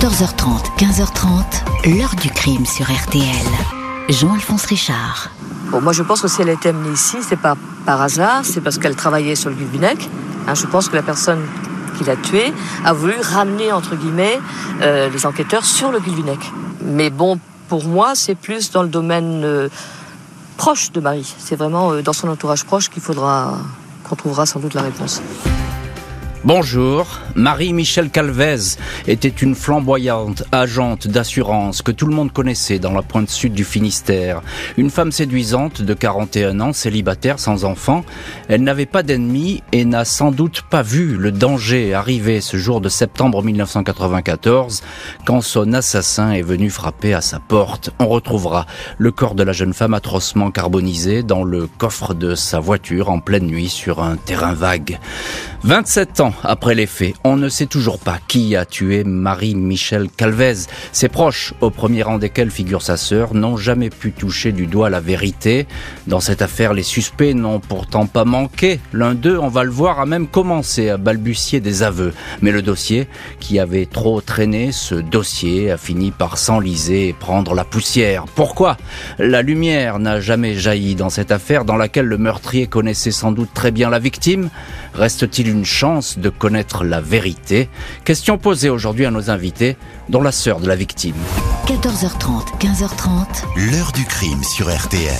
14h30, 15h30, l'heure du crime sur RTL. Jean-Alphonse Richard. Moi je pense que si elle a été amenée ici, c'est pas par hasard, c'est parce qu'elle travaillait sur le Gulvinec. Hein, je pense que la personne qui l'a tuée a voulu ramener, entre guillemets, euh, les enquêteurs sur le Gulvinec. Mais bon, pour moi, c'est plus dans le domaine euh, proche de Marie. C'est vraiment euh, dans son entourage proche qu'il faudra, qu'on trouvera sans doute la réponse. Bonjour, Marie-Michel Calvez était une flamboyante agente d'assurance que tout le monde connaissait dans la pointe sud du Finistère. Une femme séduisante de 41 ans, célibataire, sans enfant. Elle n'avait pas d'ennemis et n'a sans doute pas vu le danger arriver ce jour de septembre 1994 quand son assassin est venu frapper à sa porte. On retrouvera le corps de la jeune femme atrocement carbonisé dans le coffre de sa voiture en pleine nuit sur un terrain vague. 27 ans après les faits, on ne sait toujours pas qui a tué Marie-Michel Calvez. Ses proches, au premier rang desquels figure sa sœur, n'ont jamais pu toucher du doigt la vérité. Dans cette affaire, les suspects n'ont pourtant pas manqué. L'un d'eux, on va le voir, a même commencé à balbutier des aveux. Mais le dossier, qui avait trop traîné, ce dossier a fini par s'enliser et prendre la poussière. Pourquoi? La lumière n'a jamais jailli dans cette affaire dans laquelle le meurtrier connaissait sans doute très bien la victime. Reste-t-il une chance de connaître la vérité? Question posée aujourd'hui à nos invités, dont la sœur de la victime. 14h30, 15h30. L'heure du crime sur RTL.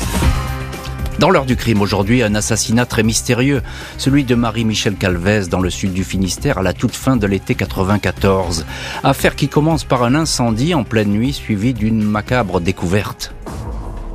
Dans l'heure du crime aujourd'hui, un assassinat très mystérieux, celui de Marie-Michel Calvez dans le sud du Finistère à la toute fin de l'été 94. Affaire qui commence par un incendie en pleine nuit suivi d'une macabre découverte.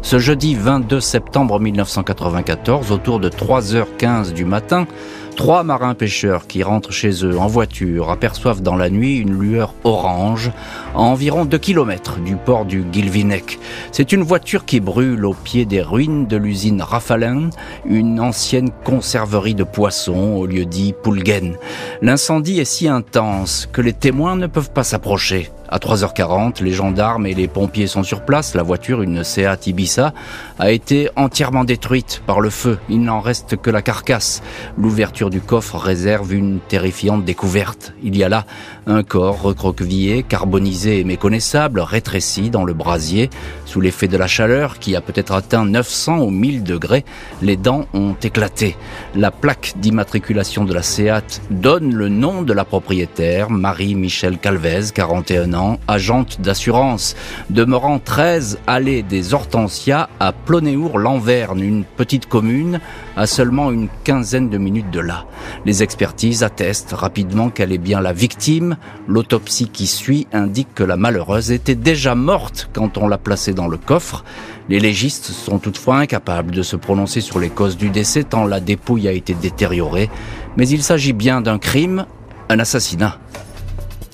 Ce jeudi 22 septembre 1994, autour de 3h15 du matin, Trois marins pêcheurs qui rentrent chez eux en voiture aperçoivent dans la nuit une lueur orange à environ 2 km du port du Gilvinec. C'est une voiture qui brûle au pied des ruines de l'usine Rafalin, une ancienne conserverie de poissons au lieu dit Poulgen. L'incendie est si intense que les témoins ne peuvent pas s'approcher. À 3h40, les gendarmes et les pompiers sont sur place. La voiture, une Seat Ibiza, a été entièrement détruite par le feu. Il n'en reste que la carcasse. L'ouverture du coffre réserve une terrifiante découverte. Il y a là un corps recroquevillé, carbonisé et méconnaissable, rétréci dans le brasier. Sous l'effet de la chaleur, qui a peut-être atteint 900 ou 1000 degrés, les dents ont éclaté. La plaque d'immatriculation de la Seat donne le nom de la propriétaire, Marie-Michel Calvez, 41 ans agente d'assurance, demeurant 13 allées des Hortensias à Plonéour-Lanverne, une petite commune à seulement une quinzaine de minutes de là. Les expertises attestent rapidement qu'elle est bien la victime. L'autopsie qui suit indique que la malheureuse était déjà morte quand on l'a placée dans le coffre. Les légistes sont toutefois incapables de se prononcer sur les causes du décès tant la dépouille a été détériorée. Mais il s'agit bien d'un crime, un assassinat.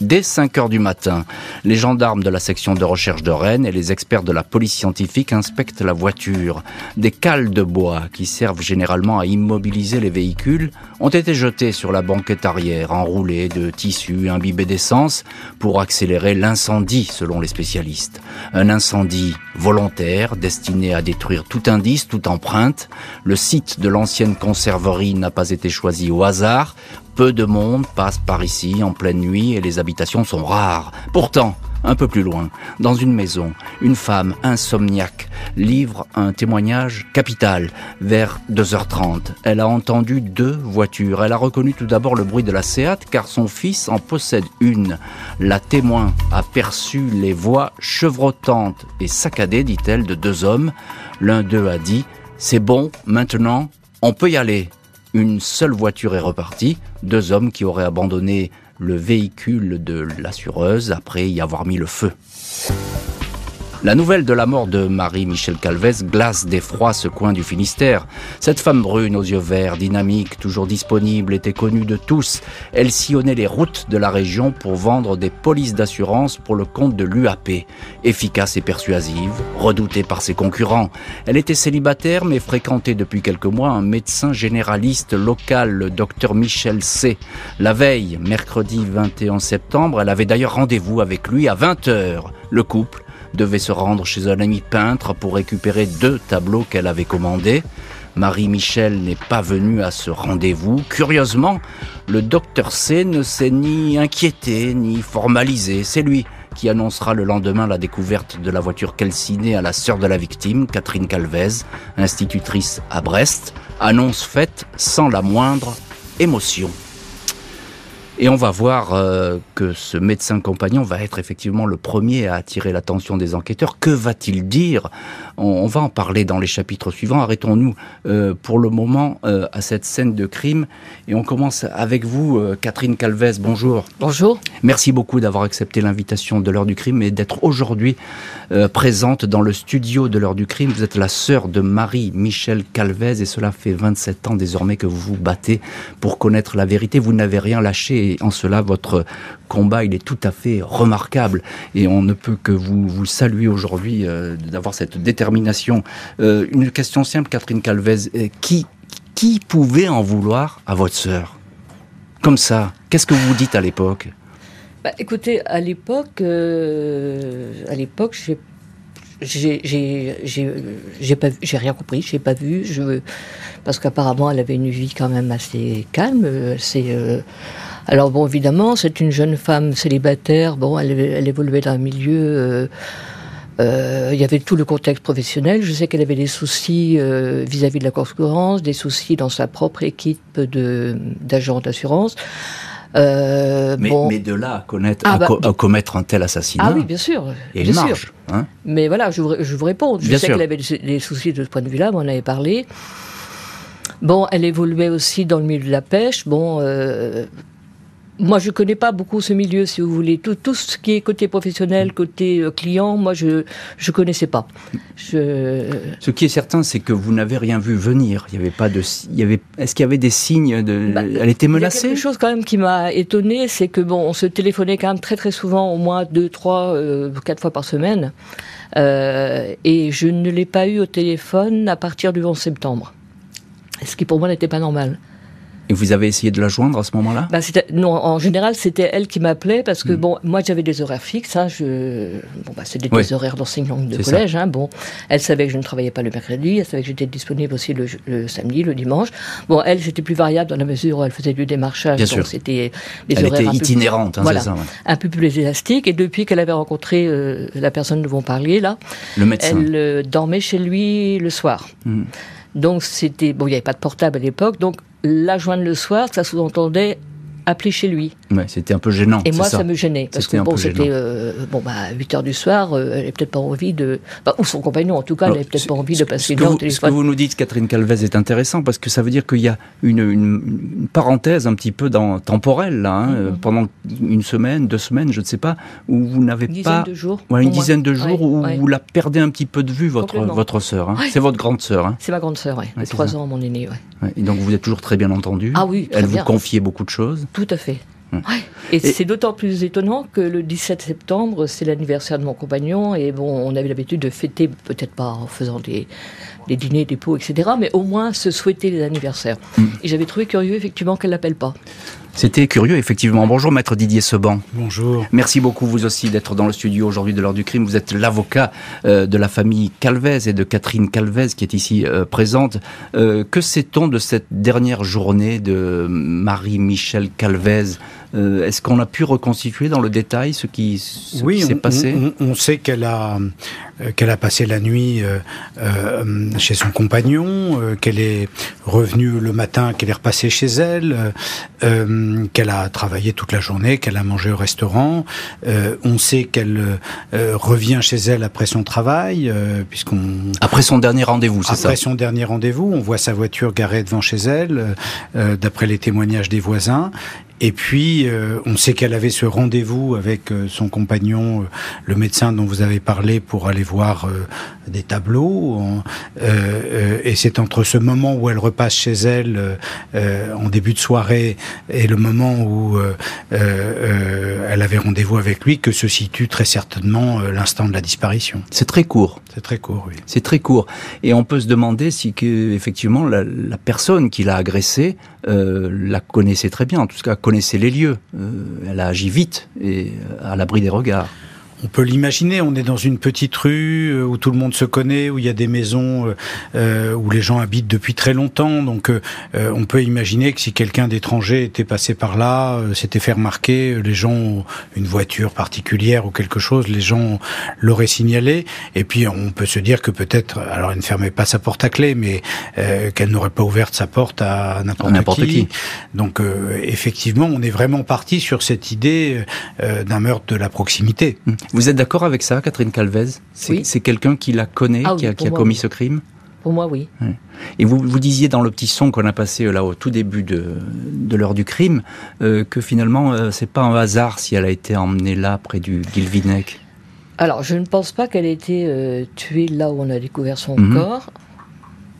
Dès 5 heures du matin, les gendarmes de la section de recherche de Rennes et les experts de la police scientifique inspectent la voiture. Des cales de bois, qui servent généralement à immobiliser les véhicules, ont été jetées sur la banquette arrière, enroulées de tissus imbibés d'essence pour accélérer l'incendie, selon les spécialistes. Un incendie volontaire, destiné à détruire tout indice, toute empreinte. Le site de l'ancienne conserverie n'a pas été choisi au hasard. Peu de monde passe par ici en pleine nuit et les habitations sont rares. Pourtant, un peu plus loin, dans une maison, une femme insomniaque livre un témoignage capital vers 2h30. Elle a entendu deux voitures. Elle a reconnu tout d'abord le bruit de la Seat car son fils en possède une. La témoin a perçu les voix chevrotantes et saccadées, dit-elle, de deux hommes. L'un d'eux a dit C'est bon, maintenant, on peut y aller. Une seule voiture est repartie, deux hommes qui auraient abandonné le véhicule de l'assureuse après y avoir mis le feu. La nouvelle de la mort de Marie-Michel Calvez glace d'effroi ce coin du Finistère. Cette femme brune aux yeux verts, dynamique, toujours disponible, était connue de tous. Elle sillonnait les routes de la région pour vendre des polices d'assurance pour le compte de l'UAP. Efficace et persuasive, redoutée par ses concurrents. Elle était célibataire mais fréquentait depuis quelques mois un médecin généraliste local, le docteur Michel C. La veille, mercredi 21 septembre, elle avait d'ailleurs rendez-vous avec lui à 20h. Le couple devait se rendre chez un ami peintre pour récupérer deux tableaux qu'elle avait commandés. Marie-Michel n'est pas venue à ce rendez-vous. Curieusement, le docteur C ne s'est ni inquiété ni formalisé. C'est lui qui annoncera le lendemain la découverte de la voiture calcinée à la sœur de la victime, Catherine Calvez, institutrice à Brest. Annonce faite sans la moindre émotion. Et on va voir euh, que ce médecin compagnon va être effectivement le premier à attirer l'attention des enquêteurs. Que va-t-il dire? On, va en parler dans les chapitres suivants. Arrêtons-nous euh, pour le moment euh, à cette scène de crime. Et on commence avec vous, Catherine Calvez. Bonjour. Bonjour. Merci beaucoup d'avoir accepté l'invitation de l'heure du crime et d'être aujourd'hui présente dans le studio de l'heure du crime. Vous êtes la sœur de Marie-Michel Calvez et cela fait 27 ans désormais que vous vous battez pour connaître la vérité. Vous n'avez rien lâché et en cela votre combat il est tout à fait remarquable. Et on ne peut que vous, vous saluer aujourd'hui euh, d'avoir cette détermination. Euh, une question simple, Catherine Calvez, euh, qui, qui pouvait en vouloir à votre sœur? Comme ça, qu'est-ce que vous dites à l'époque? Bah, Écoutez, à l'époque, à l'époque, j'ai j'ai rien compris j'ai pas vu. Je parce qu'apparemment elle avait une vie quand même assez calme. C'est alors bon, évidemment, c'est une jeune femme célibataire. Bon, elle, elle évoluait dans un milieu. Euh, euh, il y avait tout le contexte professionnel. Je sais qu'elle avait des soucis euh, vis-à-vis de la concurrence, des soucis dans sa propre équipe de d'agents d'assurance. Euh, mais, bon. mais, de là à, connaître, ah, bah, à, commettre un tel assassinat. Ah oui, bien sûr. Et bien sûr. Hein mais voilà, je vous, je vous réponds. Je sais qu'elle avait des, soucis de ce point de vue-là, on en avait parlé. Bon, elle évoluait aussi dans le milieu de la pêche. Bon, euh, moi, je connais pas beaucoup ce milieu, si vous voulez. Tout, tout ce qui est côté professionnel, côté euh, client, moi, je je connaissais pas. Je... Ce qui est certain, c'est que vous n'avez rien vu venir. Il y avait pas de, il y avait, est-ce qu'il y avait des signes de, bah, elle était menacée. Il y a quelque chose quand même qui m'a étonné, c'est que bon, on se téléphonait quand même très très souvent, au moins deux, trois, euh, quatre fois par semaine, euh, et je ne l'ai pas eu au téléphone à partir du 11 septembre. Ce qui pour moi n'était pas normal. Et vous avez essayé de la joindre à ce moment-là? Bah, Non, en général, c'était elle qui m'appelait parce que, hmm. bon, moi j'avais des horaires fixes. Hein, je... bon, bah, c'était des horaires d'enseignante de collège. Hein, bon, elle savait que je ne travaillais pas le mercredi, elle savait que j'étais disponible aussi le, samedi, le dimanche. Bon, elle, c'était plus variable dans la mesure où elle faisait du démarchage. Bien donc c'était des elle horaires était itinérante, peu, hein, voilà, ça, un peu plus élastique. Et depuis qu'elle avait rencontré euh, la personne dont vous parliez, là, le médecin. elle euh, dormait chez lui le soir. Hmm. Donc c'était bon, il n'y avait pas de portable à l'époque, donc la joindre le soir, ça sous-entendait appeler chez lui. Ouais, c'était un peu gênant. Et moi, ça. me gênait. Parce que bon, c'était euh, bon, bah, 8 heures du soir, euh, elle n'avait peut-être pas envie de. Bah, ou son compagnon, en tout cas, elle n'avait peut-être pas envie de passer une heure au téléphone. Ce que vous nous dites, Catherine Calvez, est intéressant parce que ça veut dire qu'il y a une, une, parenthèse un petit peu dans, temporelle, là, hein, mm-hmm. pendant une semaine, deux semaines, je ne sais pas, où vous n'avez pas. Une dizaine de jours. Ouais, une dizaine de jours où vous la perdez un petit peu de vue, votre, votre sœur. Hein. C'est votre grande sœur. Hein. C'est ma grande sœur, oui. Trois ans, mon aîné, Et donc vous êtes toujours très bien entendu. Ah oui, Elle vous confiait beaucoup de choses. Tout à fait. Hum. Et, c'est d'autant plus étonnant que le 17 septembre, c'est l'anniversaire de mon compagnon, et bon, on avait l'habitude de fêter, peut-être pas en faisant des, des dîners, des pots, etc., mais au moins se souhaiter les anniversaires. Hum. Et j'avais trouvé curieux, effectivement, qu'elle l'appelle pas. C'était curieux, effectivement. Bonjour, maître Didier Seban. Bonjour. Merci beaucoup, vous aussi, d'être dans le studio aujourd'hui de l'heure du crime. Vous êtes l'avocat euh, de la famille Calvez et de Catherine Calvez qui est ici euh, présente. Euh, que sait-on de cette dernière journée de Marie-Michel Calvez euh, est-ce qu'on a pu reconstituer dans le détail ce qui, s'est passé Oui, on, sait qu'elle a euh, qu'elle a passé la nuit euh, chez son compagnon, qu'elle est revenue le matin, qu'elle est repassée chez elle, qu'elle a travaillé toute la journée, qu'elle a mangé au restaurant. on sait qu'elle revient chez elle après son travail, puisqu'on après son dernier rendez-vous, c'est ça Après son dernier rendez-vous, on voit sa voiture garée devant chez elle, d'après les témoignages des voisins, et puis, euh, on sait qu'elle avait ce rendez-vous avec euh, son compagnon, euh, le médecin dont vous avez parlé, pour aller voir des tableaux. et c'est entre ce moment où elle repasse chez elle en début de soirée et le moment où elle avait rendez-vous avec lui que se situe très certainement l'instant de la disparition. C'est très court. C'est très court, oui. C'est très court. Et on peut se demander si que, effectivement la, la personne qui l'a agressée la connaissait très bien, en tout cas connaissait les lieux. Euh, elle a agi vite et euh, à l'abri des regards. On peut l'imaginer, on est dans une petite rue euh, où tout le monde se connaît, où il y a des maisons euh, euh où les gens habitent depuis très longtemps. Donc euh, on peut imaginer que si quelqu'un d'étranger était passé par là, s'était fait remarquer, les gens, une voiture particulière ou quelque chose, les gens l'auraient signalé. Et puis on peut se dire que peut-être, alors elle ne fermait pas sa porte à clé, mais qu'elle n'aurait pas ouvert sa porte à n'importe qui. qui. Donc effectivement, on est vraiment parti sur cette idée d'un meurtre de la proximité. Vous êtes d'accord avec ça, Catherine Calvez? C'est quelqu'un qui la connaît, ah qui a, commis ce crime? Pour moi, oui. Et vous, vous disiez dans le petit son qu'on a passé euh, là au tout début de, l'heure du crime euh, que finalement, euh, c'est pas un hasard si elle a été emmenée là, près du Guilvinec. Alors, je ne pense pas qu'elle ait été tuée là où on a découvert son mhm. corps.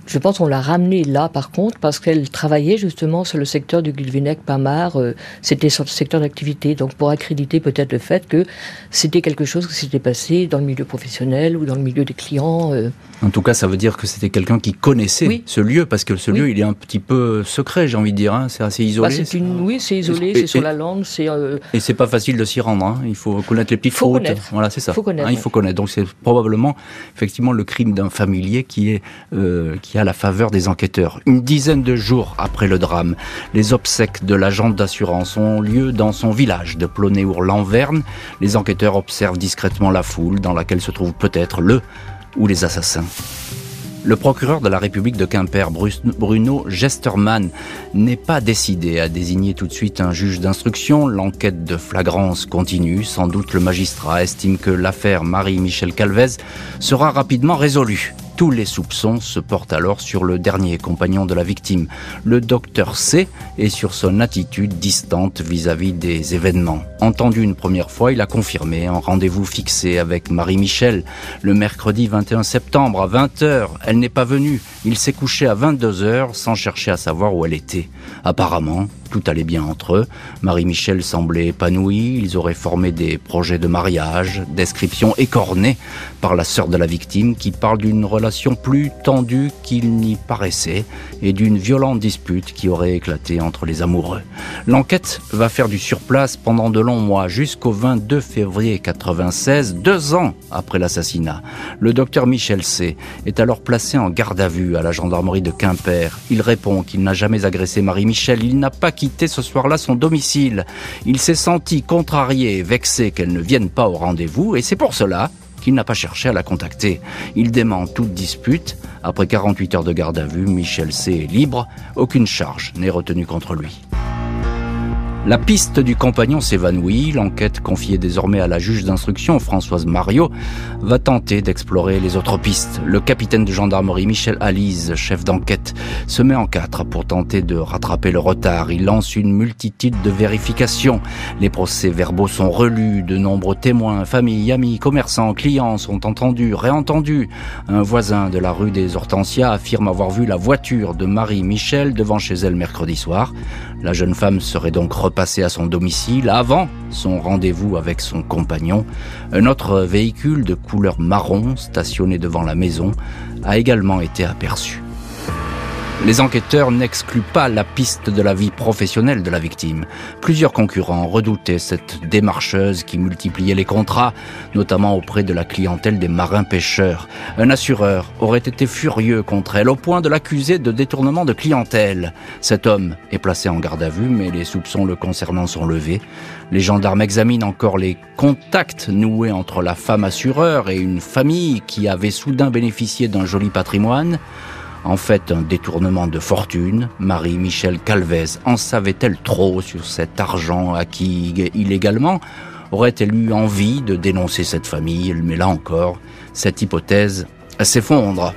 Je pense qu'on l'a ramenée là, par contre, parce qu'elle travaillait justement sur le secteur du Guilvinec, Pamar. Euh, c'était sur le secteur d'activité. Donc, pour accréditer peut-être le fait que c'était quelque chose qui s'était passé dans le milieu professionnel ou dans le milieu des clients. Euh. En tout cas, ça veut dire que c'était quelqu'un qui connaissait ce lieu, parce que ce lieu, il est un petit peu secret, j'ai envie de dire. Hein. C'est assez isolé. Bah, une... Oui, c'est isolé, c'est sur la lande. c'est. Euh, et c'est pas facile de s'y rendre. Hein. Il faut connaître les petites faut routes. Voilà, c'est ça. Faut connaître. Hein, il faut connaître. Donc, c'est probablement, effectivement, le crime d'un familier qui est qui à la faveur des enquêteurs. Une dizaine de jours après le drame, les obsèques de l'agent d'assurance ont lieu dans son village de Plonéour-Lanverne. Les enquêteurs observent discrètement la foule dans laquelle se trouve peut-être le ou les assassins. Le procureur de la République de Quimper, Bruno Gesterman, n'est pas décidé à désigner tout de suite un juge d'instruction. L'enquête de flagrance continue. Sans doute le magistrat estime que l'affaire Marie-Michel Calvez sera rapidement résolue. Tous les soupçons se portent alors sur le dernier compagnon de la victime, le docteur C, et sur son attitude distante vis-à-vis des événements. Entendu une première fois, il a confirmé un rendez-vous fixé avec Marie-Michel le mercredi 21 septembre à 20h. Elle n'est pas venue. Il s'est couché à 22h sans chercher à savoir où elle était. Apparemment, tout allait bien entre eux. Marie-Michel semblait épanouie. Ils auraient formé des projets de mariage, description écornée par la sœur de la victime qui parle d'une relation plus tendue qu'il n'y paraissait et d'une violente dispute qui aurait éclaté entre les amoureux. L'enquête va faire du surplace pendant de longs mois jusqu'au 22 février 96, deux ans après l'assassinat. Le docteur Michel C. est alors placé en garde à vue à la gendarmerie de Quimper. Il répond qu'il n'a jamais agressé Marie-Michel. Il n'a pas quitté ce soir-là son domicile. Il s'est senti contrarié et vexé qu'elle ne vienne pas au rendez-vous et c'est pour cela qu'il n'a pas cherché à la contacter. Il dément toute dispute. Après 48 heures de garde à vue, Michel C. est libre. Aucune charge n'est retenue contre lui. La piste du compagnon s'évanouit. L'enquête confiée désormais à la juge d'instruction, Françoise Mario, va tenter d'explorer les autres pistes. Le capitaine de gendarmerie, Michel Alise, chef d'enquête, se met en quatre pour tenter de rattraper le retard. Il lance une multitude de vérifications. Les procès-verbaux sont relus. De nombreux témoins, familles, amis, commerçants, clients sont entendus, réentendus. Un voisin de la rue des Hortensias affirme avoir vu la voiture de Marie-Michel devant chez elle mercredi soir. La jeune femme serait donc repassée à son domicile avant son rendez-vous avec son compagnon. Un autre véhicule de couleur marron stationné devant la maison a également été aperçu. Les enquêteurs n'excluent pas la piste de la vie professionnelle de la victime. Plusieurs concurrents redoutaient cette démarcheuse qui multipliait les contrats, notamment auprès de la clientèle des marins-pêcheurs. Un assureur aurait été furieux contre elle au point de l'accuser de détournement de clientèle. Cet homme est placé en garde à vue, mais les soupçons le concernant sont levés. Les gendarmes examinent encore les contacts noués entre la femme assureur et une famille qui avait soudain bénéficié d'un joli patrimoine. En fait, un détournement de fortune. Marie-Michel Calvez en savait-elle trop sur cet argent acquis illégalement? Aurait-elle eu envie de dénoncer cette famille? Mais là encore, cette hypothèse s'effondre.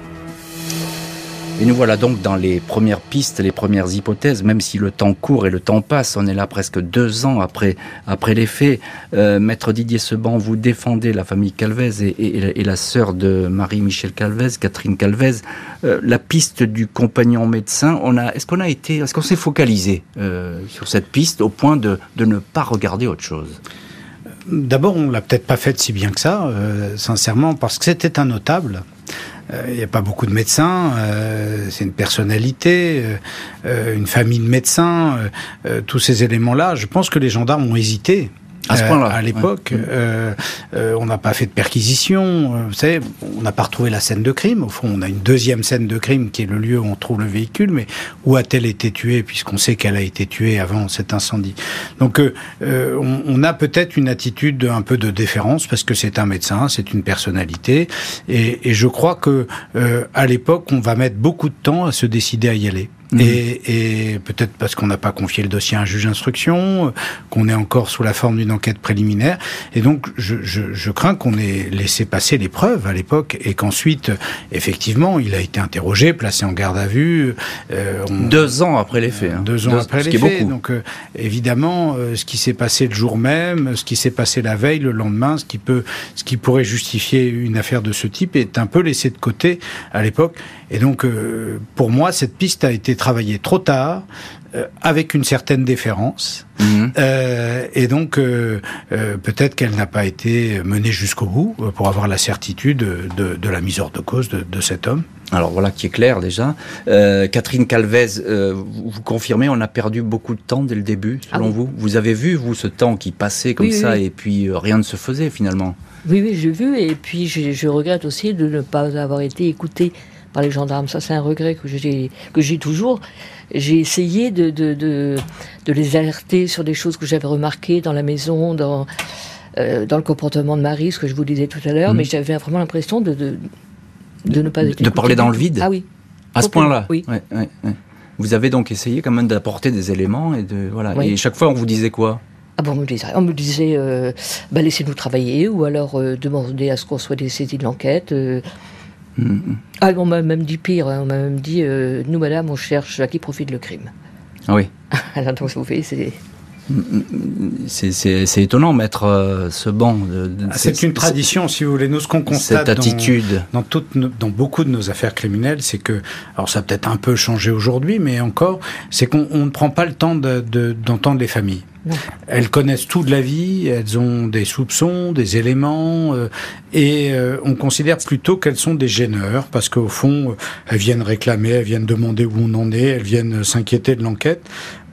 Et nous voilà donc dans les premières pistes, les premières hypothèses, même si le temps court et le temps passe, on est là presque deux ans après, après les faits. Euh, Maître Didier Seban, vous défendez la famille Calvez et, la sœur de Marie-Michel Calvez, Catherine Calvez. Euh, la piste du compagnon médecin, on a, est-ce qu'on a été, est-ce qu'on s'est focalisé euh, sur cette piste au point de, de ne pas regarder autre chose? D'abord, on l'a peut-être pas faite si bien que ça, sincèrement, parce que c'était un notable il n'y a pas beaucoup de médecins, euh, c'est une personnalité, euh, une famille de médecins, tous ces éléments-là. Je pense que les gendarmes ont hésité À ce point-là. à l'époque, euh, euh, on n'a pas fait de perquisition. euh, vous savez, on n'a pas retrouvé la scène de crime. Au fond, on a une deuxième scène de crime qui est le lieu où on trouve le véhicule. Mais où a-t-elle été tuée Puisqu'on sait qu'elle a été tuée avant cet incendie. Donc, euh, euh, on, on a peut-être une attitude de- un peu de déférence parce que c'est un médecin, c'est une personnalité. Et, et je crois que euh, à l'époque, on va mettre beaucoup de temps à se décider à y aller. Mhm. Et, et peut-être parce qu'on n'a pas confié le dossier à un juge d'instruction, euh, qu'on est encore sous la forme d'une enquête préliminaire. Et donc, je, je, je crains qu'on ait laissé passer les preuves à l'époque et qu'ensuite, euh, effectivement, il a été interrogé, placé en garde à vue. euh, on- Deux ans après les faits. hein. deux ans après ce les faits. beaucoup. Donc, euh, évidemment, euh, ce qui s'est passé le jour même, ce qui s'est passé la veille, le lendemain, ce qui peut, ce qui pourrait justifier une affaire de ce type est un peu laissé de côté à l'époque. Et donc, pour moi, cette piste a été travaillée trop tard, euh, avec une certaine déférence. Mhm. Euh, et donc, euh, euh, peut-être qu'elle n'a pas été menée jusqu'au bout pour avoir la certitude de, de la mise hors de cause de, de cet homme. Alors voilà qui est clair déjà. Euh, Catherine Calvez, euh, vous, confirmez, on a perdu beaucoup de temps dès le début, selon Ah oui. vous Vous avez vu, vous, ce temps qui passait comme Oui, ça oui. et puis euh, rien ne se faisait finalement Oui, oui, j'ai vu. Et puis, je, je regrette aussi de ne pas avoir été écouté par les gendarmes. Ça, c'est un regret que j'ai, que j'ai toujours. J'ai essayé de, de, de, de les alerter sur des choses que j'avais remarquées dans la maison, dans, euh, dans le comportement de Marie, ce que je vous disais tout à l'heure. Mhm. Mais j'avais vraiment l'impression de, de, de ne pas être de parler dans le vide Ah oui. À ce point-là oui. Ouais, ouais, ouais. Vous avez donc essayé quand même d'apporter des éléments et de voilà. Oui. Et chaque fois, on vous disait quoi? Ah bon, on me disait, on me disait euh, bah, laissez-nous travailler ou alors euh, demandez à ce qu'on soit des saisis de l'enquête. Ah, on m'a même dit pire, hein, on m'a même dit euh, nous, madame, on cherche à qui profite le crime. Ah oui. Alors, donc, vous voyez, c'est. C'est- étonnant, mettre euh, ce banc. Ah, C'est une tradition, si vous voulez. Nous, ce qu'on constate dans- attitude. dans, toutes nos- dans beaucoup de nos affaires criminelles, c'est que, alors ça a peut-être un peu changé aujourd'hui, mais encore, c'est qu'on on ne prend pas le temps de- de- d'entendre les familles. Non. Elles connaissent tout de la vie, elles ont des soupçons, des éléments, euh, et euh, on considère plutôt qu'elles sont des gêneurs, parce qu'au fond, elles viennent réclamer, elles viennent demander où on en est, elles viennent s'inquiéter de l'enquête,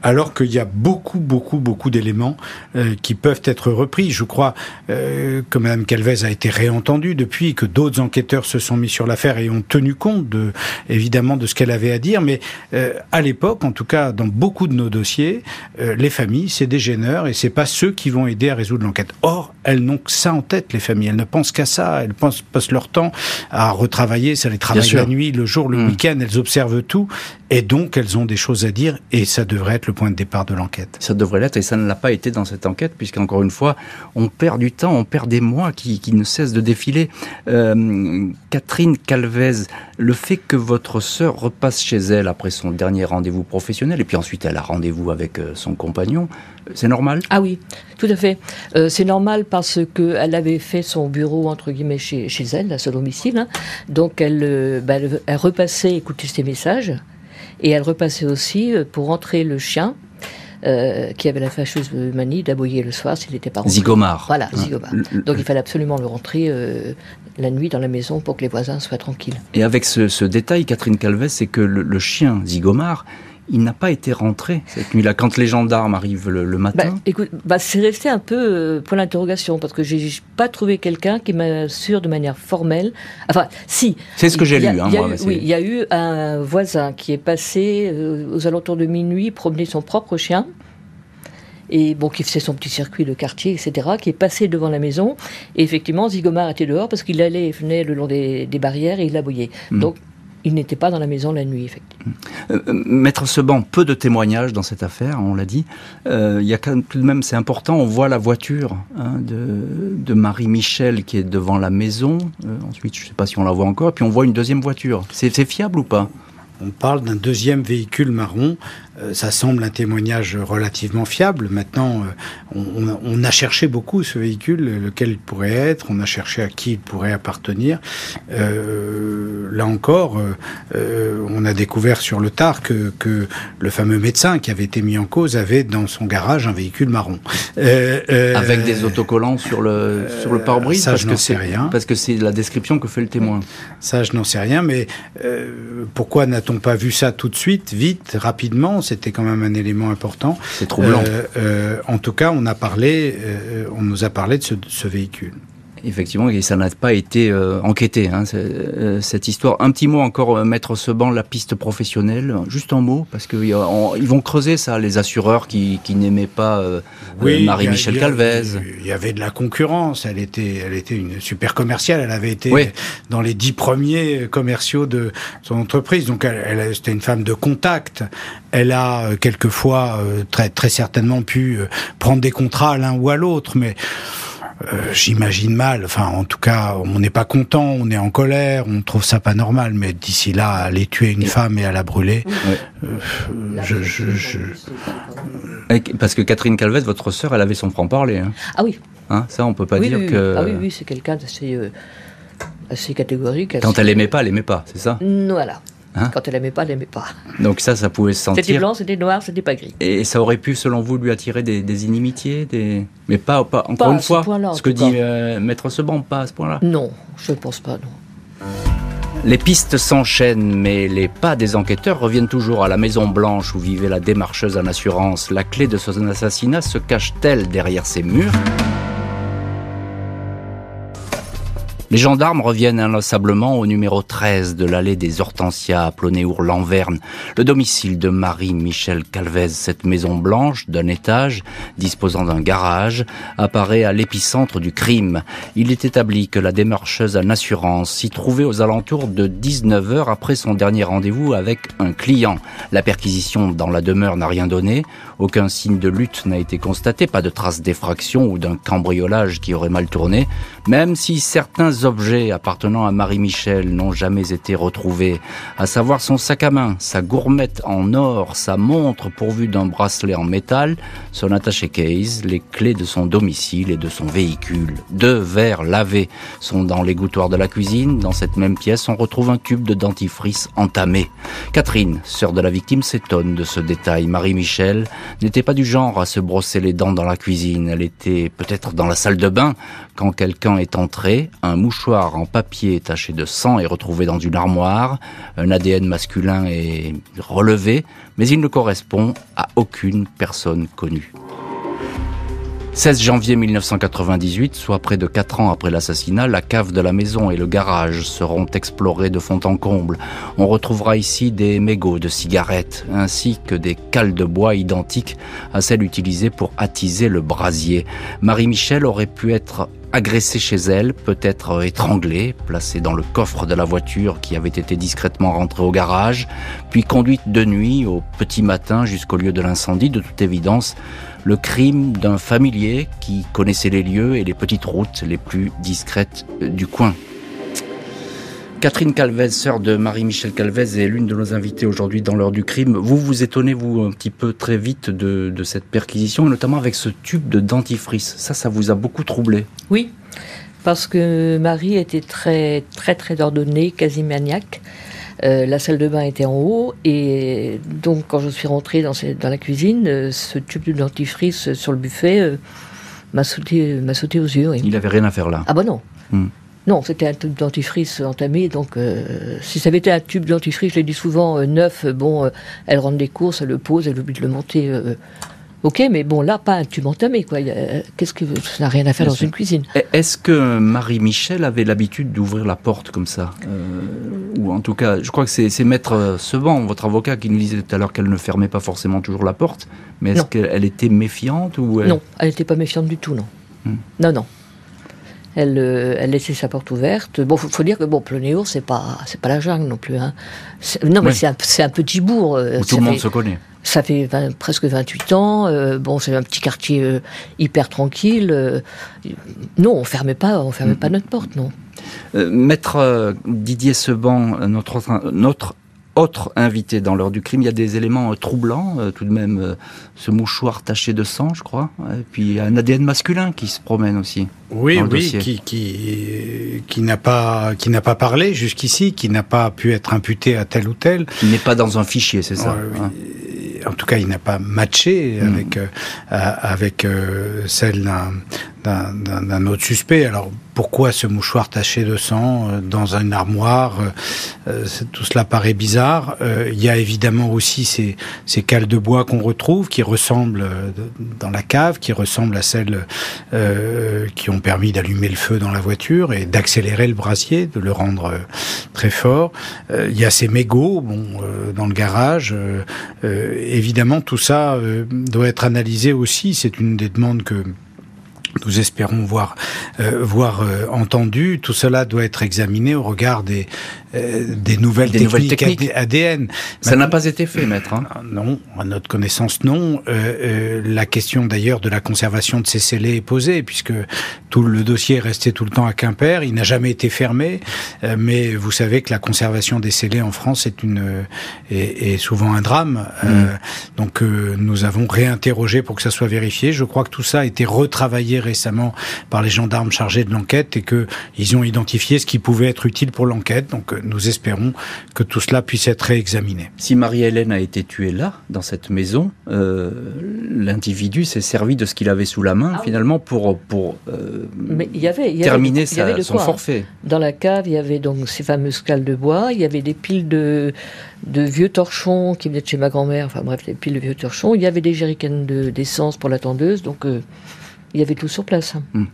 alors qu'il y a beaucoup, beaucoup, beaucoup d'éléments euh, qui peuvent être repris. Je crois euh, que Mme Calvez a été réentendue depuis, que d'autres enquêteurs se sont mis sur l'affaire et ont tenu compte, de, évidemment, de ce qu'elle avait à dire. Mais euh, à l'époque, en tout cas, dans beaucoup de nos dossiers, euh, les familles, c'est des gêneurs et c'est pas ceux qui vont aider à résoudre l'enquête. Or, elles n'ont que ça en tête, les familles. Elles ne pensent qu'à ça. Elles pensent, passent leur temps à retravailler. Ça les travaille la nuit, le jour, le Mm. week-end. Elles observent tout et donc elles ont des choses à dire et ça devrait être le point de départ de l'enquête. Ça devrait l'être et ça ne l'a pas été dans cette enquête puisqu'encore une fois, on perd du temps, on perd des mois qui, qui ne cessent de défiler. Euh, Catherine Calvez, le fait que votre sœur repasse chez elle après son dernier rendez-vous professionnel et puis ensuite elle a rendez-vous avec euh, son compagnon, euh, c'est normal? Ah oui, tout à fait. Euh, c'est normal parce qu'elle avait fait son bureau, entre guillemets, chez, chez elle, à son domicile. hein. Donc, elle, euh, bah, elle, elle repassait écouter ses messages. Et elle repassait aussi euh, pour entrer le chien, euh, qui avait la fâcheuse manie d'aboyer le soir s'il n'était pas rentré. Zygomar. Voilà, le- Donc, il fallait absolument le rentrer euh, la nuit dans la maison pour que les voisins soient tranquilles. Et avec ce, ce détail, Catherine Calvez, c'est que le, le chien Zygomar, il n'a pas été rentré cette nuit-là. Quand les gendarmes arrivent le, le Bah, matin, écoute, bah, c'est resté un peu euh, pour l'interrogation parce que j'ai pas trouvé quelqu'un qui m'assure de manière formelle. Enfin, si. c'est ce que j'ai Il y a- lu. hein, il y a moi, eu- mais c'est- oui, il y a eu un voisin qui est passé euh, aux alentours de minuit promener son propre chien. Et bon, qui faisait son petit circuit de quartier, etc., qui est passé devant la maison. Et effectivement, Zygomar était dehors parce qu'il allait et venait le long des, des barrières et il aboyait. Mm. Donc, il n'était pas dans la maison la nuit, effectivement. Euh, euh, Maître Seban, peu de témoignages dans cette affaire, on l'a dit. Euh, Il y a quand même, tout de même, c'est important, on voit la voiture hein, de, de Marie-Michel qui est devant la maison. Euh, ensuite, je ne sais pas si on la voit encore. Et puis on voit une deuxième voiture. C'est c'est fiable ou pas? On parle d'un deuxième véhicule marron. Euh, ça semble un témoignage relativement fiable. Maintenant, euh, on, a cherché beaucoup ce véhicule, lequel il pourrait être. On a cherché à qui il pourrait appartenir. Euh, là encore, euh, on a découvert sur le tard que, que le fameux médecin qui avait été mis en cause avait dans son garage un véhicule marron. Euh, Avec des autocollants sur le, sur le pare-brise ça, je n'en sais rien. Parce que c'est la description que fait le témoin. Ça, je n'en sais rien, mais pourquoi n'a-t-on pas vu ça tout de suite, vite, rapidement? C'était quand même un élément important. C'est troublant. en tout cas, on a parlé, on nous a parlé de ce véhicule. Effectivement, et ça n'a pas été euh, enquêté, hein, euh, cette histoire. Un petit mot encore, euh, Maître Seban, la piste professionnelle, juste en mots, parce qu'ils vont creuser ça, les assureurs qui, qui n'aimaient pas Marie-Michel Calvez. Il y avait de la concurrence, elle était, elle était une super commerciale, elle avait été dans les dix premiers commerciaux de son entreprise, donc elle, elle c'était une femme de contact. Elle a quelquefois très, très certainement pu prendre des contrats à l'un ou à l'autre, mais euh, j'imagine mal. Enfin, en tout cas, on n'est pas content, on est en colère, on trouve ça pas normal. Mais d'ici là, aller tuer une femme et à la brûler, euh, je, je, je... Parce que Catherine Calvet, votre sœur, elle avait son franc-parler. Hein. Ah oui. Hein, ça, on peut pas dire que. Ah oui, oui, c'est quelqu'un d'assez euh, assez catégorique. Quand elle aimait pas, elle aimait pas, c'est ça? Voilà. Hein Quand elle aimait pas, elle aimait pas. Donc ça, ça pouvait se sentir. C'était blanc, c'était noir, c'était pas gris. Et ça aurait pu, selon vous, lui attirer des, inimitiés, des... mais pas, pas encore une fois, ce, que dit euh, Maître Seban, pas à ce point-là. Non, je ne pense pas, non. Les pistes s'enchaînent, mais les pas des enquêteurs reviennent toujours à la Maison Blanche où vivait la démarcheuse en assurance. La clé de son assassinat se cache-t-elle derrière ces murs? Les gendarmes reviennent inlassablement au numéro 13 de l'allée des Hortensias à Plonéour-Lanverne, le domicile de Marie-Michel Calvez. Cette maison blanche d'un étage, disposant d'un garage, apparaît à l'épicentre du crime. Il est établi que la démarcheuse en assurance s'y trouvait aux alentours de 19 heures après son dernier rendez-vous avec un client. La perquisition dans la demeure n'a rien donné. Aucun signe de lutte n'a été constaté, pas de traces d'effraction ou d'un cambriolage qui aurait mal tourné, même si certains objets appartenant à Marie-Michel n'ont jamais été retrouvés, à savoir son sac à main, sa gourmette en or, sa montre pourvue d'un bracelet en métal, son attaché case, les clés de son domicile et de son véhicule. Deux verres lavés sont dans l'égouttoir de la cuisine. Dans cette même pièce, on retrouve un tube de dentifrice entamé. Catherine, sœur de la victime, s'étonne de ce détail. Marie-Michel n'était pas du genre à se brosser les dents dans la cuisine. Elle était peut-être dans la salle de bain quand quelqu'un est entré. Un mouchoir en papier taché de sang est retrouvé dans une armoire. Un ADN masculin est relevé, mais il ne correspond à aucune personne connue. 16 janvier 1998, soit près de 4 ans après l'assassinat, la cave de la maison et le garage seront explorés de fond en comble. On retrouvera ici des mégots de cigarettes, ainsi que des cales de bois identiques à celles utilisées pour attiser le brasier. Marie-Michel aurait pu être agressée chez elle, peut-être étranglée, placée dans le coffre de la voiture qui avait été discrètement rentrée au garage, puis conduite de nuit au petit matin jusqu'au lieu de l'incendie, de toute évidence, le crime d'un familier qui connaissait les lieux et les petites routes les plus discrètes euh, du coin. Catherine Calvez, sœur de Marie-Michel Calvez, est l'une de nos invitées aujourd'hui dans l'heure du crime. Vous vous étonnez, vous, un petit peu très vite de, de cette perquisition, notamment avec ce tube de dentifrice. Ça, ça vous a beaucoup troublé Oui, parce que Marie était très, très, très ordonnée, quasi maniaque. Euh, la salle de bain était en haut et donc quand je suis rentrée dans, dans la cuisine, euh, ce tube de dentifrice sur le buffet euh, m'a sauté, m'a sauté aux yeux. Il n'avait rien à faire là. Ah bah non. Hmm. Non, c'était un tube de dentifrice entamé, donc si ça avait été un tube de dentifrice, je l'ai dit souvent, neuf, bon, elle rentre des courses, elle le pose, elle oublie de le monter Ok, mais bon, là, pas un tube entamé, quoi. Qu'est-ce que ça n'a rien à faire dans une cuisine Est-ce que Marie-Michel avait l'habitude d'ouvrir la porte comme ça euh, Ou en tout cas, je crois que c'est Maître Seban, votre avocat, qui nous disait tout à l'heure qu'elle ne fermait pas forcément toujours la porte. Mais est-ce qu'elle était méfiante ou Non, elle n'était pas méfiante du tout, non. Hmm. Non, non. Elle, euh, elle, laissait sa porte ouverte. Bon, faut, faut dire que bon, Plonéo, c'est pas, c'est pas la jungle non plus. Hein. Non, mais c'est un, un, petit bourg. Euh, Où tout le monde se connaît. Ça fait presque 28 ans. Euh, bon, c'est un petit quartier euh, hyper tranquille. Euh, non, on fermait pas, on fermait pas notre porte, non. Maître Didier Seban, notre, notre autre invité dans l'heure du crime. Il y a des éléments troublants, tout de même ce mouchoir taché de sang, je crois. Et puis un ADN masculin qui se promène aussi. Oui, oui, qui, qui, qui n'a pas, qui n'a pas parlé jusqu'ici, qui n'a pas pu être imputé à tel ou tel. Qui n'est pas dans un fichier, c'est ça. Hein en tout cas, il n'a pas matché avec, euh, avec euh, celle d'un autre suspect. Alors, pourquoi ce mouchoir taché de sang dans une armoire Tout cela paraît bizarre. il y a évidemment aussi ces, ces cales de bois qu'on retrouve, qui ressemblent dans la cave, qui ressemblent à celles qui ont permis d'allumer le feu dans la voiture et d'accélérer le brasier, de le rendre très fort. il y a ces mégots, bon, dans le garage. évidemment, tout ça doit être analysé aussi. C'est une des demandes que nous espérons voir, euh, voir euh, entendu. Tout cela doit être examiné au regard des, euh, des nouvelles, des techniques, nouvelles techniques. ADN. Ça n'a pas été fait, maître. Hein. Non, à notre connaissance, non. la question d'ailleurs de la conservation de ces scellés est posée, puisque tout le dossier est resté tout le temps à Quimper. Il n'a jamais été fermé, mais vous savez que la conservation des scellés en France est une est, est souvent un drame. Mm. donc nous avons réinterrogé pour que ça soit vérifié. Je crois que tout ça a été retravaillé récemment par les gendarmes chargés de l'enquête et que ils ont identifié ce qui pouvait être utile pour l'enquête. Donc euh, nous espérons que tout cela puisse être réexaminé. Si Marie-Hélène a été tuée là, dans cette maison, euh, l'individu s'est servi de ce qu'il avait sous la main ah finalement pour, pour euh, Mais il y avait, terminer son hein. forfait. Dans la cave, il y avait donc ces fameuses cales de bois, il y avait des piles de, de vieux torchons qui venaient de chez ma grand-mère, enfin bref, des piles de vieux torchons, il y avait des jerrycans d'essence pour la tondeuse, donc il y avait tout sur place. Hmm.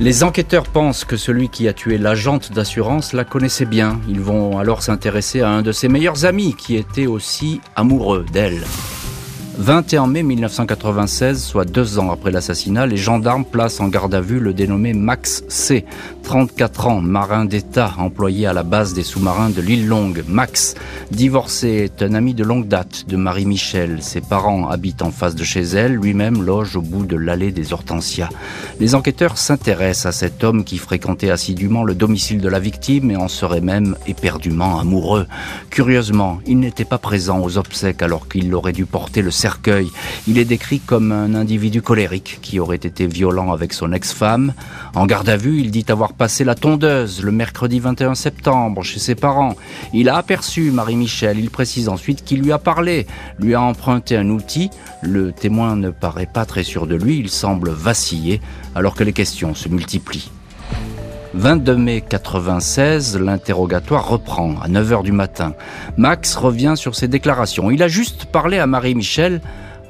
Les enquêteurs pensent que celui qui a tué l'agente d'assurance la connaissait bien. Ils vont alors s'intéresser à un de ses meilleurs amis qui était aussi amoureux d'elle. 21 mai 1996, soit deux ans après l'assassinat, les gendarmes placent en garde à vue le dénommé Max C, 34 ans, marin d'État, employé à la base des sous-marins de l'île Longue. Max, divorcé, est un ami de longue date de Marie-Michel. Ses parents habitent en face de chez elle, lui-même loge au bout de l'allée des Hortensias. Les enquêteurs s'intéressent à cet homme qui fréquentait assidûment le domicile de la victime et en serait même éperdument amoureux. Curieusement, il n'était pas présent aux obsèques alors qu'il aurait dû porter le Il est décrit comme un individu colérique qui aurait été violent avec son ex-femme. En garde à vue, il dit avoir passé la tondeuse le mercredi 21 septembre chez ses parents. Il a aperçu Marie-Michel. Il précise ensuite qu'il lui a parlé, lui a emprunté un outil. Le témoin ne paraît pas très sûr de lui. Il semble vaciller alors que les questions se multiplient. 22 mai 96, l'interrogatoire reprend à 9h du matin. Max revient sur ses déclarations. Il a juste parlé à Marie-Michel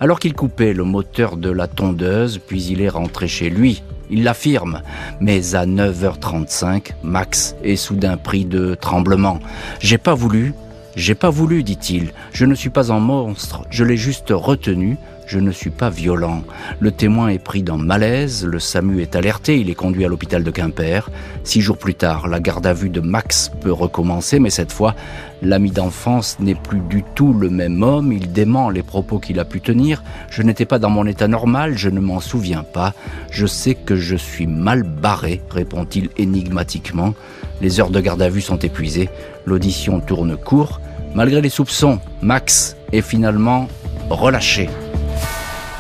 alors qu'il coupait le moteur de la tondeuse, puis il est rentré chez lui. Il l'affirme. Mais à 9h35, Max est soudain pris de tremblement. J'ai pas voulu, j'ai pas voulu, dit-il. Je ne suis pas un monstre, je l'ai juste retenu je ne suis pas violent. Le témoin est pris dans malaise, le SAMU est alerté, il est conduit à l'hôpital de Quimper. Six jours plus tard, la garde à vue de Max peut recommencer, mais cette fois, l'ami d'enfance n'est plus du tout le même homme, il dément les propos qu'il a pu tenir. Je n'étais pas dans mon état normal, je ne m'en souviens pas. Je sais que je suis mal barré, répond-il énigmatiquement. Les heures de garde à vue sont épuisées, l'audition tourne court. Malgré les soupçons, Max est finalement relâché.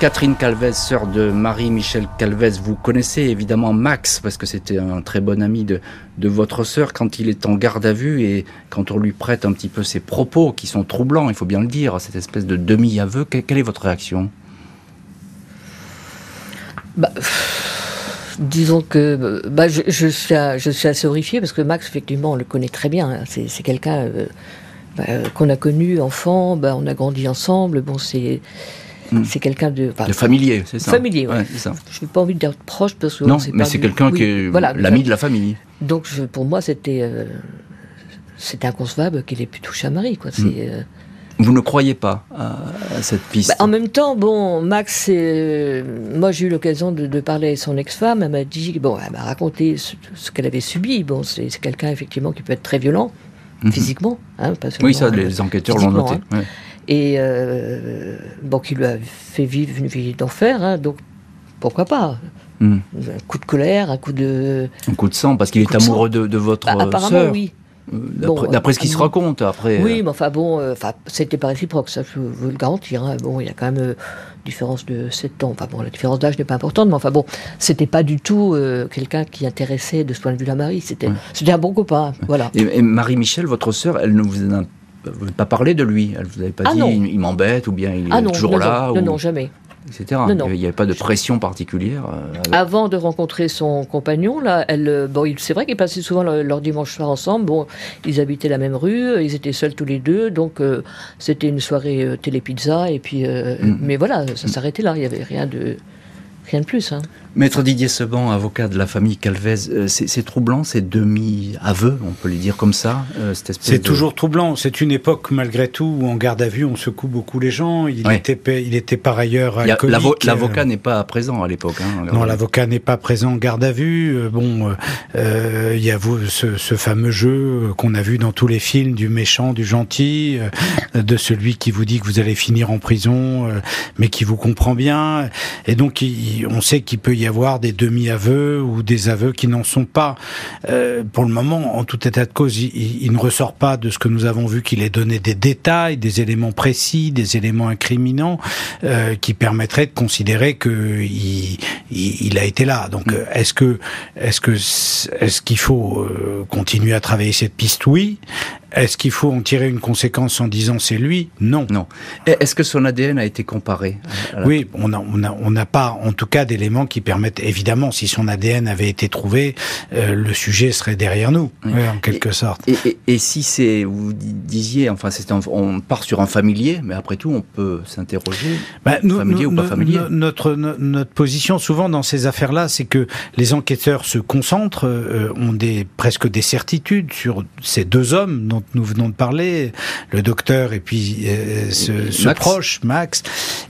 Catherine Calvez, sœur de Marie-Michel Calvez, vous connaissez évidemment Max, parce que c'était un très bon ami de, votre sœur quand il est en garde à vue et quand on lui prête un petit peu ses propos qui sont troublants, il faut bien le dire, cette espèce de demi-aveu. Quelle est votre réaction? Bah, Disons que bah, je, suis, assez horrifiée parce que Max, effectivement, on le connaît très bien. Hein. C'est quelqu'un euh, bah, qu'on a connu enfant, on a grandi ensemble. Bon, c'est Mm. C'est quelqu'un de, de familier, c'est ça. Familier, oui. Je n'ai pas envie de dire proche parce que non, mais c'est quelqu'un qui est l'ami de la famille. Donc pour moi, c'était euh, c'était inconcevable qu'il ait pu toucher à Marie, quoi. Mm. Euh, Vous ne croyez pas à, cette piste bah, En même temps, bon, Max, euh, moi j'ai eu l'occasion de, parler avec son ex-femme. Elle m'a dit, bon, elle m'a raconté ce, qu'elle avait subi. Bon, c'est quelqu'un effectivement qui peut être très violent mhm. physiquement. Hein, oui, ça, les enquêteurs l'ont noté. Hein et euh, bon, qui lui a fait vivre une vie d'enfer, hein, donc pourquoi pas? Hmm. Un coup de colère, un coup de... Un coup de sang, parce qu'il est amoureux de, votre bah, apparemment, sœur. oui. Euh, d'après ce qui se raconte après. Oui, euh. mais enfin bon, enfin, c'était pas réciproque, ça je veux le garantir. Hein. Bon, il y a quand même une différence de 7 ans. Enfin bon, la différence d'âge n'est pas importante, mais enfin bon, c'était pas du tout quelqu'un qui intéressait de ce point de vue la Marie. C'était un bon copain. Voilà. Et, Marie-Michel, votre sœur, elle ne vous a vous n'avez pas parlé de lui Elle vous avez pas ah dit il, m'embête ou bien il ah est toujours là Non, non, jamais. etc. Il n'y avait pas de pression particulière. Avant de rencontrer son compagnon, là, elle, bon, c'est vrai qu'ils passaient souvent leur, dimanche soir ensemble. Bon, ils habitaient la même rue, ils étaient seuls tous les deux, donc c'était une soirée télé-pizza, et puis, mm. mais voilà, ça s'arrêtait là. Il n'y avait rien de rien de plus. Hein. Maître Didier Seban, avocat de la famille Calvez, euh, c'est troublant ces demi-aveux, on peut les dire comme ça euh, C'est toujours troublant. C'est une époque, malgré tout, où en garde à vue, on secoue beaucoup les gens. Il, était, il était par ailleurs alcoolique. L'avocat euh, n'est pas présent à l'époque. Hein, non, l'avocat n'est pas présent en garde à vue. Bon, il y a ce, ce, fameux jeu qu'on a vu dans tous les films du méchant, du gentil, de celui qui vous dit que vous allez finir en prison, mais qui vous comprend bien. Et donc, on sait qu'il peut y avoir des demi-aveux ou des aveux qui n'en sont pas. Euh, pour le moment, en tout état de cause, il, ne ressort pas de ce que nous avons vu qu'il ait donné des détails, des éléments précis, des éléments incriminants euh, qui permettraient de considérer que il, il, a été là. Donc, euh, est-ce que est-ce que est-ce qu'il faut continuer à travailler cette piste? Oui. Est-ce qu'il faut en tirer une conséquence en disant c'est lui? Non. Non. Est-ce que son ADN a été comparé Oui, on n'a on a, on a pas, en tout cas, d'éléments qui permettent, évidemment, si son ADN avait été trouvé, euh, le sujet serait derrière nous, en quelque sorte. Et, si c'est, vous disiez, enfin, c'est on part sur un familier, mais après tout, on peut s'interroger, bah, familier ou pas familier. Notre, notre position, souvent dans ces affaires-là, c'est que les enquêteurs se concentrent, euh, ont des, presque des certitudes sur ces deux hommes dont nous venons de parler, le docteur et puis euh, ce, proche, Max.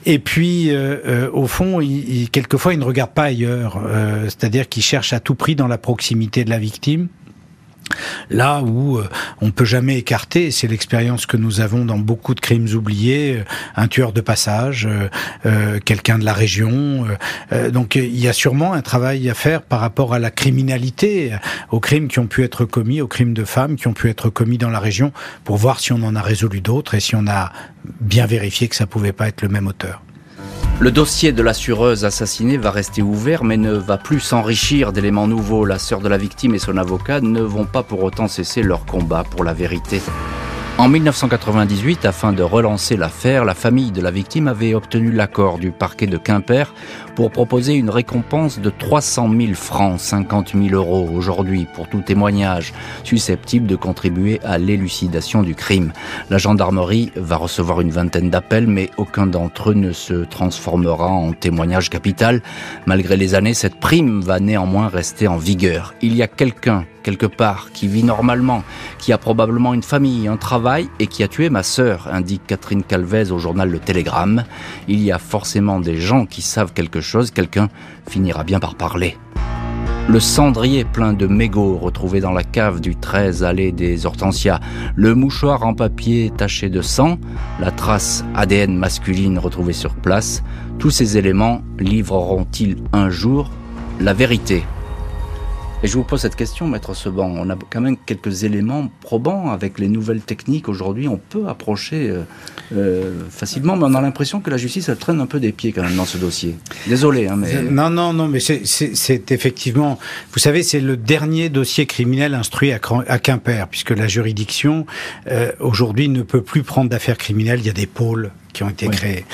Et puis, euh, euh, au fond, il, quelquefois, il ne regarde pas ailleurs. C'est-à-dire qu'il cherche à tout prix dans la proximité de la victime. Là où euh, on peut jamais écarter, c'est l'expérience que nous avons dans beaucoup de crimes oubliés, euh, un tueur de passage, euh, quelqu'un de la région. donc il y a sûrement un travail à faire par rapport à la criminalité, aux crimes qui ont pu être commis, aux crimes de femmes qui ont pu être commis dans la région, pour voir si on en a résolu d'autres et si on a bien vérifié que ça pouvait pas être le même auteur. Le dossier de l'assureuse assassinée va rester ouvert mais ne va plus s'enrichir d'éléments nouveaux. La sœur de la victime et son avocat ne vont pas pour autant cesser leur combat pour la vérité. En 1998, afin de relancer l'affaire, la famille de la victime avait obtenu l'accord du parquet de Quimper pour proposer une récompense de 300 000 francs, 50 000 euros aujourd'hui pour tout témoignage susceptible de contribuer à l'élucidation du crime. La gendarmerie va recevoir une vingtaine d'appels, mais aucun d'entre eux ne se transformera en témoignage capital. Malgré les années, cette prime va néanmoins rester en vigueur. Il y a quelqu'un quelque part, qui vit normalement, qui a probablement une famille, un travail et qui a tué ma sœur, indique Catherine Calvez au journal Le Télégramme. Il y a forcément des gens qui savent quelque chose, quelqu'un finira bien par parler. Le cendrier plein de mégots retrouvé dans la cave du 13 allée des Hortensias, le mouchoir en papier taché de sang, la trace ADN masculine retrouvée sur place, tous ces éléments livreront-ils un jour la vérité? Et je vous pose cette question, Maître Seban. On a quand même quelques éléments probants avec les nouvelles techniques. Aujourd'hui, on peut approcher euh, euh, facilement, mais on a l'impression que la justice, traîne un peu des pieds quand même dans ce dossier. Désolé, hein, mais... Non, non, non, mais c'est effectivement... Vous savez, c'est le dernier dossier criminel instruit à, à Quimper, puisque la juridiction, euh, aujourd'hui, ne peut plus prendre d'affaires criminelles. Il y a des pôles qui ont été créés.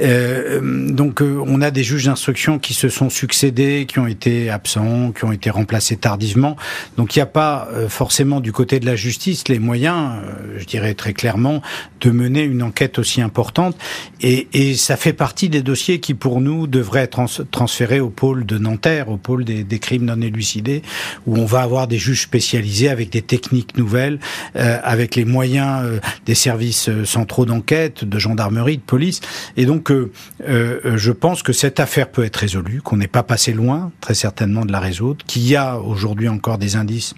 Euh, donc euh, on a des juges d'instruction qui se sont succédés, qui ont été absents, qui ont été remplacés tardivement. Donc il n'y a pas euh, forcément du côté de la justice les moyens, je dirais très clairement, de mener une enquête aussi importante. Et, et, ça fait partie des dossiers qui pour nous devraient être transférés au pôle de Nanterre, au pôle des, des, crimes non élucidés, où on va avoir des juges spécialisés avec des techniques nouvelles, avec les moyens des services centraux d'enquête, de gendarmerie de police. Et donc, euh, euh, je pense que cette affaire peut être résolue, qu'on n'est pas passé loin, très certainement, de la résoudre, qu'il y a aujourd'hui encore des indices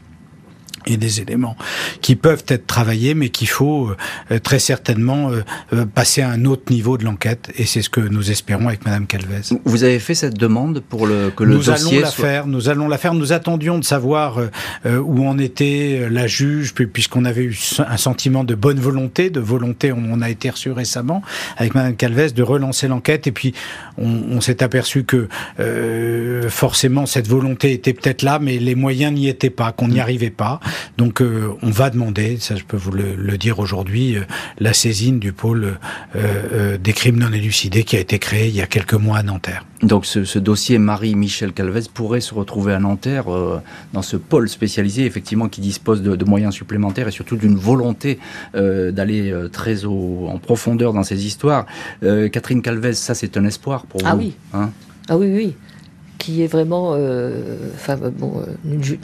et des éléments qui peuvent être travaillés, mais qu'il faut euh, très certainement euh, euh, passer à un autre niveau de l'enquête, et c'est ce que nous espérons avec Madame Calvez. Vous avez fait cette demande pour le, que le nous dossier allons la faire. Nous allons la faire. Nous attendions de savoir où en était la juge, puisqu'on avait eu un sentiment de bonne volonté, de volonté. On a été reçu récemment avec Madame Calvez de relancer l'enquête, et puis on, on s'est aperçu que forcément cette volonté était peut-être là, mais les moyens n'y étaient pas, qu'on n'y mm. arrivait pas. Donc on va demander, ça je peux vous le, dire aujourd'hui, la saisine du pôle des crimes non élucidés qui a été créé il y a quelques mois à Nanterre. Donc ce, dossier Marie-Michel Calvez pourrait se retrouver à Nanterre dans ce pôle spécialisé, effectivement, qui dispose de, moyens supplémentaires et surtout d'une volonté d'aller très en profondeur dans ces histoires. Catherine Calvez, ça c'est un espoir pour ah vous oui. Hein? Ah oui, oui qui est vraiment, euh, enfin bon, euh, je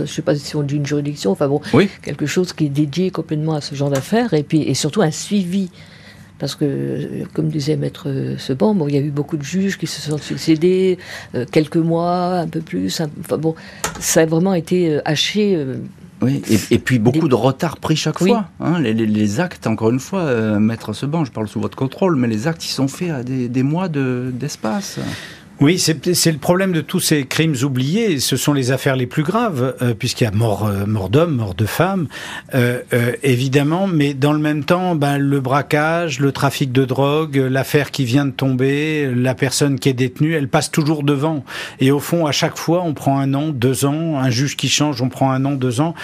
ne sais pas si on dit une juridiction, enfin bon, quelque chose qui est dédié complètement à ce genre d'affaires, et puis et surtout un suivi. Parce que, comme disait Maître Seban, bon, il y a eu beaucoup de juges qui se sont succédés, euh, quelques mois, un peu plus. enfin bon, ça a vraiment été haché. oui, et, puis beaucoup de retard pris chaque fois. Hein, les, actes, encore une fois, Maître Seban, je parle sous votre contrôle, mais les actes, ils sont faits à des, des mois d'espace. Oui, c'est le problème de tous ces crimes oubliés. Ce sont les affaires les plus graves, euh, puisqu'il y a mort, euh, d'hommes, mort de femmes, euh, évidemment. Mais dans le même temps, ben, le braquage, le trafic de drogue, l'affaire qui vient de tomber, la personne qui est détenue, elle passe toujours devant. Et au fond, à chaque fois, on prend un an, deux ans. Un juge qui change, on prend un an, deux ans.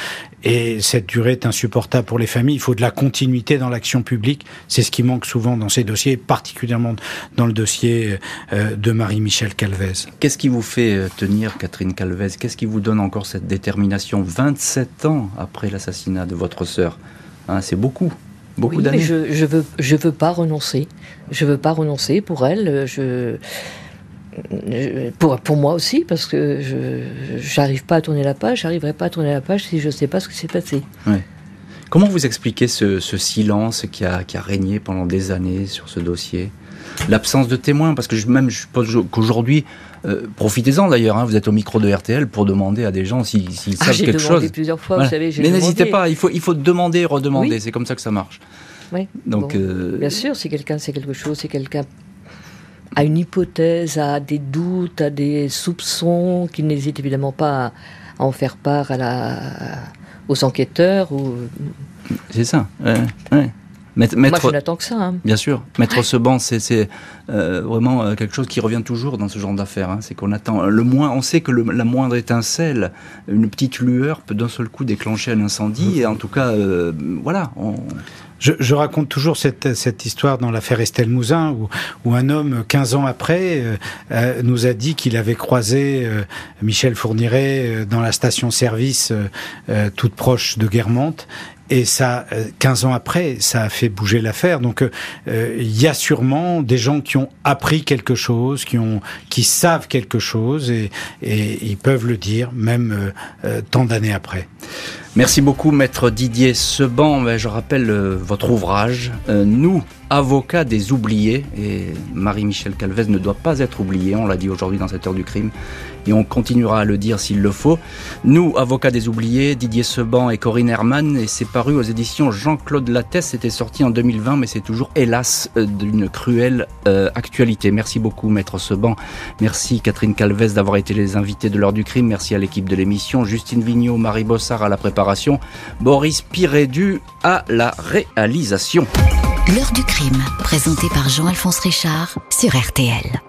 Et cette durée est insupportable pour les familles. Il faut de la continuité dans l'action publique. C'est ce qui manque souvent dans ces dossiers, particulièrement dans le dossier euh, de Marie-Michel Calvez. Qu'est-ce qui vous fait euh, tenir, Catherine Calvez? Qu'est-ce qui vous donne encore cette détermination? 27 ans après l'assassinat de votre sœur hein, C'est beaucoup. Beaucoup d'années. Je, je veux, je veux pas renoncer. Je veux pas renoncer pour elle. Je, pour, pour moi aussi, parce que je n'arrive pas à tourner la page, j'arriverai pas à tourner la page si je ne sais pas ce qui s'est passé. Comment vous expliquez ce, silence qui a, qui a, régné pendant des années sur ce dossier? L'absence de témoins, parce que je, même je suppose qu'aujourd'hui, euh, profitez-en d'ailleurs, hein, vous êtes au micro de RTL pour demander à des gens s'ils ah, savent quelque chose. plusieurs fois, vous savez. Mais n'hésitez pas, il faut, il faut demander, redemander, c'est comme ça que ça marche. Oui. Donc, euh, Bien sûr, si quelqu'un sait quelque chose, si quelqu'un à une hypothèse, à des doutes, à des soupçons, qu'il n'hésite évidemment pas à, en faire part à la, aux enquêteurs. Ou... C'est ça. Ouais, Moi, je n'attends que ça. Hein. Bien sûr. Maître Seban, c'est euh, vraiment euh, quelque chose qui revient toujours dans ce genre d'affaires. Hein. C'est qu'on attend le moins. On sait que la moindre étincelle, une petite lueur, peut d'un seul coup déclencher un incendie. Et en tout cas, euh, voilà. On... Je, je, raconte toujours cette, cette histoire dans l'affaire Estelle Mouzin, où, où, un homme, 15 ans après, euh, euh, nous a dit qu'il avait croisé euh, Michel Fourniret dans la station-service toute proche de Guermantes et ça, 15 ans après, ça a fait bouger l'affaire. Donc, il y a sûrement des gens qui ont appris quelque chose, qui ont, qui savent quelque chose, et, et ils peuvent le dire, même tant d'années après. Merci beaucoup, maître Didier Seban. Ben, je rappelle euh, votre ouvrage, euh, Nous, avocats des oubliés. Et Marie-Michel Calvez ne doit pas être oubliée, on l'a dit aujourd'hui dans cette heure du crime et on continuera à le dire s'il le faut. Nous, avocats des oubliés, Didier Seban et Corinne Herman, et c'est paru aux éditions Jean-Claude Lattès, c'était sorti en 2020, mais c'est toujours, hélas, euh, d'une cruelle euh, actualité. Merci beaucoup, Maître Seban. Merci, Catherine Calvez, d'avoir été les invités de l'heure du crime. Merci à l'équipe de l'émission, Justine Vignot, Marie Bossard à la préparation, Boris Pirédu à la réalisation. L'heure du présenté par Jean-Alphonse Richard sur RTL.